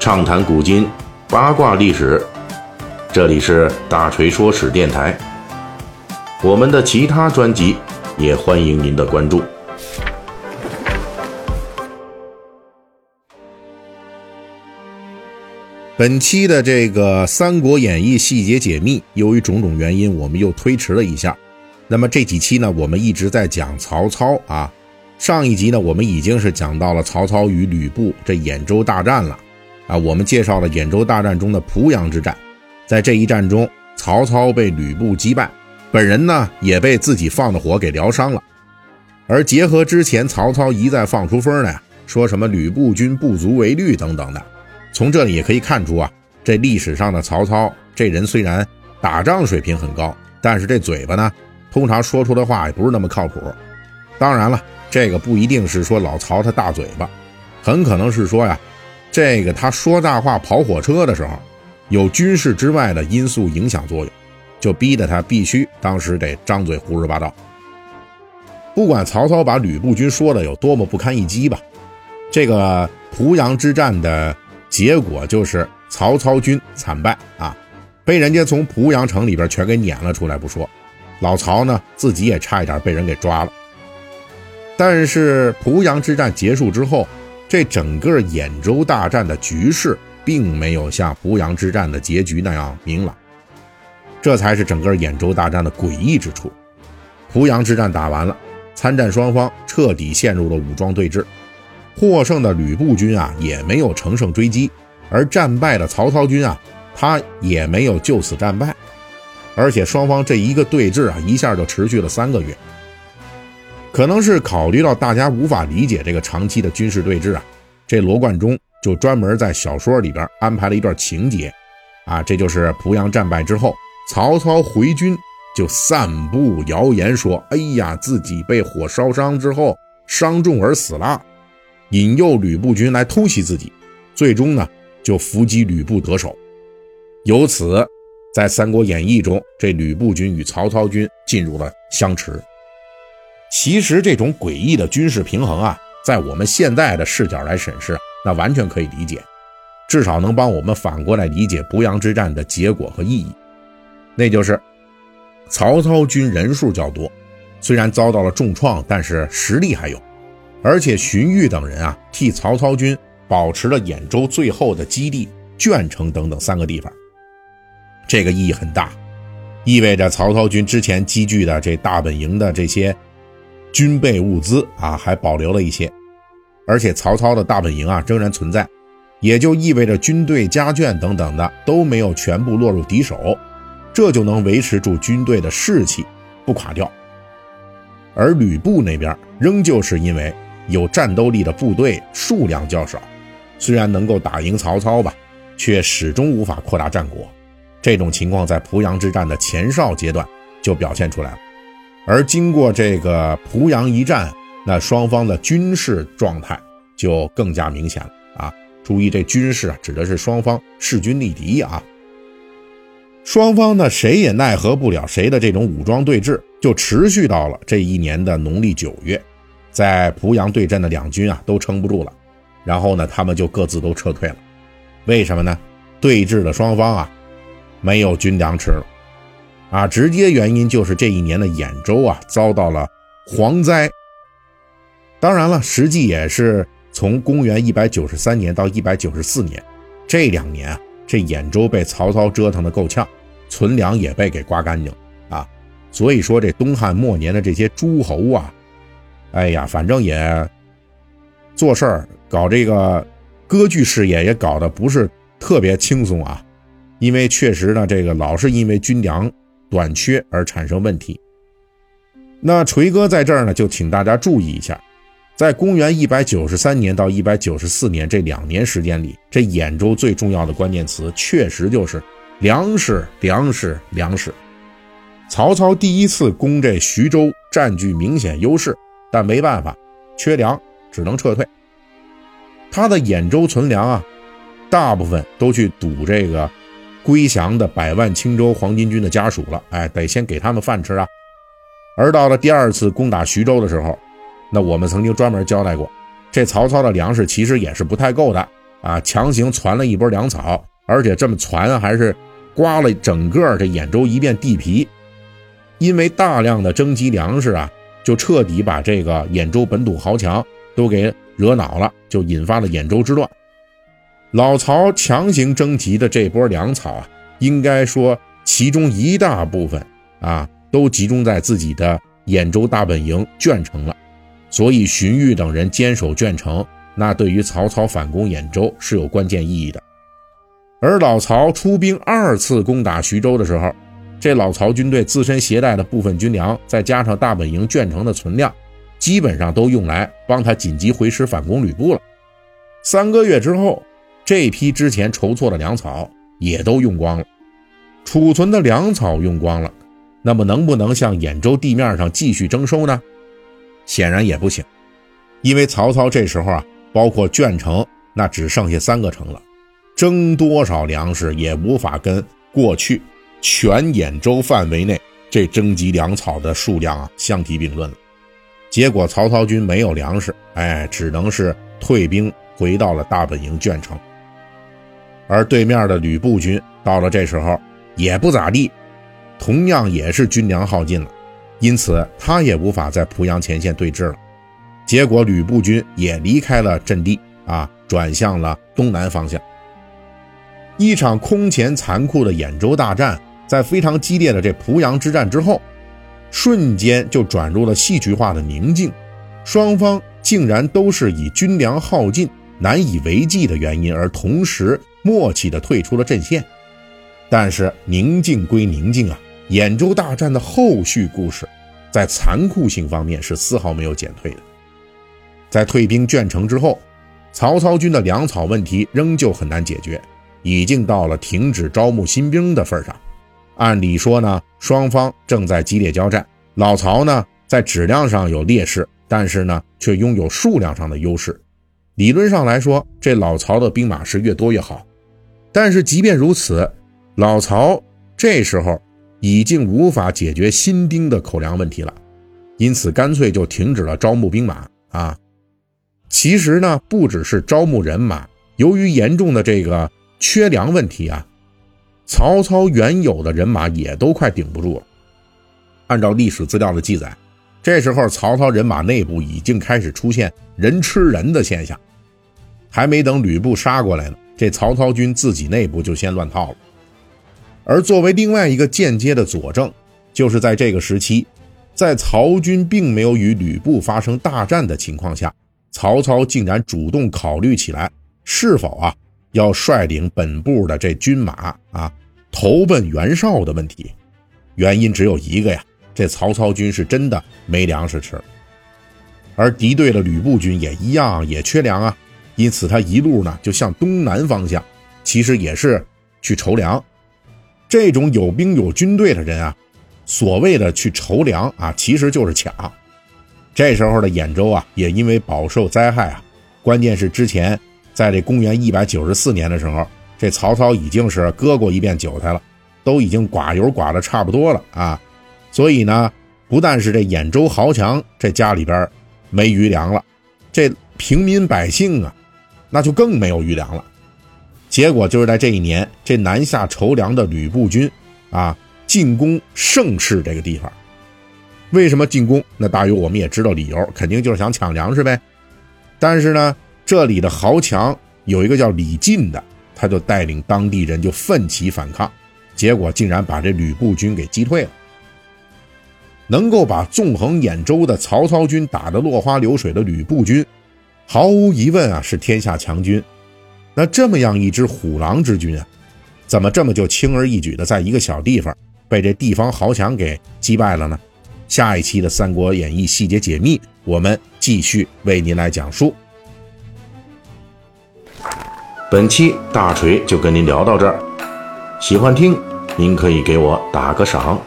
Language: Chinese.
畅谈古今，八卦历史。这里是大锤说史电台。我们的其他专辑也欢迎您的关注。本期的这个《三国演义》细节解密，由于种种原因，我们又推迟了一下。那么这几期呢，我们一直在讲曹操啊。上一集呢，我们已经是讲到了曹操与吕布这兖州大战了啊。我们介绍了兖州大战中的濮阳之战，在这一战中，曹操被吕布击败，本人呢也被自己放的火给疗伤了。而结合之前曹操一再放出风来，说什么吕布军不足为虑等等的。从这里也可以看出啊，这历史上的曹操这人虽然打仗水平很高，但是这嘴巴呢，通常说出的话也不是那么靠谱。当然了，这个不一定是说老曹他大嘴巴，很可能是说呀，这个他说大话跑火车的时候，有军事之外的因素影响作用，就逼得他必须当时得张嘴胡说八道。不管曹操把吕布军说的有多么不堪一击吧，这个濮阳之战的。结果就是曹操军惨败啊，被人家从濮阳城里边全给撵了出来不说，老曹呢自己也差一点被人给抓了。但是濮阳之战结束之后，这整个兖州大战的局势并没有像濮阳之战的结局那样明朗，这才是整个兖州大战的诡异之处。濮阳之战打完了，参战双方彻底陷入了武装对峙。获胜的吕布军啊，也没有乘胜追击；而战败的曹操军啊，他也没有就此战败。而且双方这一个对峙啊，一下就持续了三个月。可能是考虑到大家无法理解这个长期的军事对峙啊，这罗贯中就专门在小说里边安排了一段情节，啊，这就是濮阳战败之后，曹操回军就散布谣言说：“哎呀，自己被火烧伤之后伤重而死了。”引诱吕布军来偷袭自己，最终呢就伏击吕布得手。由此，在《三国演义》中，这吕布军与曹操军进入了相持。其实这种诡异的军事平衡啊，在我们现在的视角来审视，那完全可以理解，至少能帮我们反过来理解濮阳之战的结果和意义。那就是曹操军人数较多，虽然遭到了重创，但是实力还有。而且荀彧等人啊，替曹操军保持了兖州最后的基地鄄城等等三个地方，这个意义很大，意味着曹操军之前积聚的这大本营的这些军备物资啊，还保留了一些，而且曹操的大本营啊仍然存在，也就意味着军队家眷等等的都没有全部落入敌手，这就能维持住军队的士气不垮掉。而吕布那边仍旧是因为。有战斗力的部队数量较少，虽然能够打赢曹操吧，却始终无法扩大战果。这种情况在濮阳之战的前哨阶段就表现出来了。而经过这个濮阳一战，那双方的军事状态就更加明显了啊！注意，这军事啊指的是双方势均力敌啊。双方呢，谁也奈何不了谁的这种武装对峙，就持续到了这一年的农历九月。在濮阳对阵的两军啊，都撑不住了，然后呢，他们就各自都撤退了。为什么呢？对峙的双方啊，没有军粮吃了，啊，直接原因就是这一年的兖州啊遭到了蝗灾。当然了，实际也是从公元一百九十三年到一百九十四年这两年啊，这兖州被曹操折腾的够呛，存粮也被给刮干净啊。所以说，这东汉末年的这些诸侯啊。哎呀，反正也做事儿搞这个割据事业也搞得不是特别轻松啊，因为确实呢，这个老是因为军粮短缺而产生问题。那锤哥在这儿呢，就请大家注意一下，在公元一百九十三年到一百九十四年这两年时间里，这兖州最重要的关键词确实就是粮食，粮食，粮食。曹操第一次攻这徐州，占据明显优势。但没办法，缺粮，只能撤退。他的兖州存粮啊，大部分都去堵这个归降的百万青州黄巾军的家属了。哎，得先给他们饭吃啊。而到了第二次攻打徐州的时候，那我们曾经专门交代过，这曹操的粮食其实也是不太够的啊，强行攒了一波粮草，而且这么攒还是刮了整个这兖州一片地皮，因为大量的征集粮食啊，就彻底把这个兖州本土豪强都给惹恼了，就引发了兖州之乱。老曹强行征集的这波粮草啊，应该说其中一大部分啊，都集中在自己的兖州大本营鄄城了。所以荀彧等人坚守鄄城，那对于曹操反攻兖州是有关键意义的。而老曹出兵二次攻打徐州的时候，这老曹军队自身携带的部分军粮，再加上大本营鄄城的存量，基本上都用来帮他紧急回师反攻吕布了。三个月之后。这批之前筹措的粮草也都用光了，储存的粮草用光了，那么能不能向兖州地面上继续征收呢？显然也不行，因为曹操这时候啊，包括鄄城，那只剩下三个城了，征多少粮食也无法跟过去全兖州范围内这征集粮草的数量啊相提并论了。结果曹操军没有粮食，哎，只能是退兵回到了大本营鄄城。而对面的吕布军到了这时候也不咋地，同样也是军粮耗尽了，因此他也无法在濮阳前线对峙了。结果吕布军也离开了阵地啊，转向了东南方向。一场空前残酷的兖州大战，在非常激烈的这濮阳之战之后，瞬间就转入了戏剧化的宁静，双方竟然都是以军粮耗尽。难以为继的原因，而同时默契地退出了阵线。但是宁静归宁静啊，兖州大战的后续故事，在残酷性方面是丝毫没有减退的。在退兵鄄城之后，曹操军的粮草问题仍旧很难解决，已经到了停止招募新兵的份上。按理说呢，双方正在激烈交战，老曹呢在质量上有劣势，但是呢却拥有数量上的优势。理论上来说，这老曹的兵马是越多越好，但是即便如此，老曹这时候已经无法解决新兵的口粮问题了，因此干脆就停止了招募兵马啊。其实呢，不只是招募人马，由于严重的这个缺粮问题啊，曹操原有的人马也都快顶不住了。按照历史资料的记载，这时候曹操人马内部已经开始出现人吃人的现象。还没等吕布杀过来呢，这曹操军自己内部就先乱套了。而作为另外一个间接的佐证，就是在这个时期，在曹军并没有与吕布发生大战的情况下，曹操竟然主动考虑起来，是否啊要率领本部的这军马啊投奔袁绍的问题。原因只有一个呀，这曹操军是真的没粮食吃，而敌对的吕布军也一样，也缺粮啊。因此，他一路呢就向东南方向，其实也是去筹粮。这种有兵有军队的人啊，所谓的去筹粮啊，其实就是抢。这时候的兖州啊，也因为饱受灾害啊，关键是之前在这公元一百九十四年的时候，这曹操已经是割过一遍韭菜了，都已经寡油寡的差不多了啊。所以呢，不但是这兖州豪强这家里边没余粮了，这平民百姓啊。那就更没有余粮了。结果就是在这一年，这南下筹粮的吕布军啊，进攻盛世这个地方。为什么进攻？那大约我们也知道理由，肯定就是想抢粮食呗。但是呢，这里的豪强有一个叫李进的，他就带领当地人就奋起反抗，结果竟然把这吕布军给击退了。能够把纵横兖州的曹操军打得落花流水的吕布军。毫无疑问啊，是天下强军。那这么样一支虎狼之军啊，怎么这么就轻而易举的在一个小地方被这地方豪强给击败了呢？下一期的《三国演义》细节解密，我们继续为您来讲述。本期大锤就跟您聊到这儿，喜欢听您可以给我打个赏。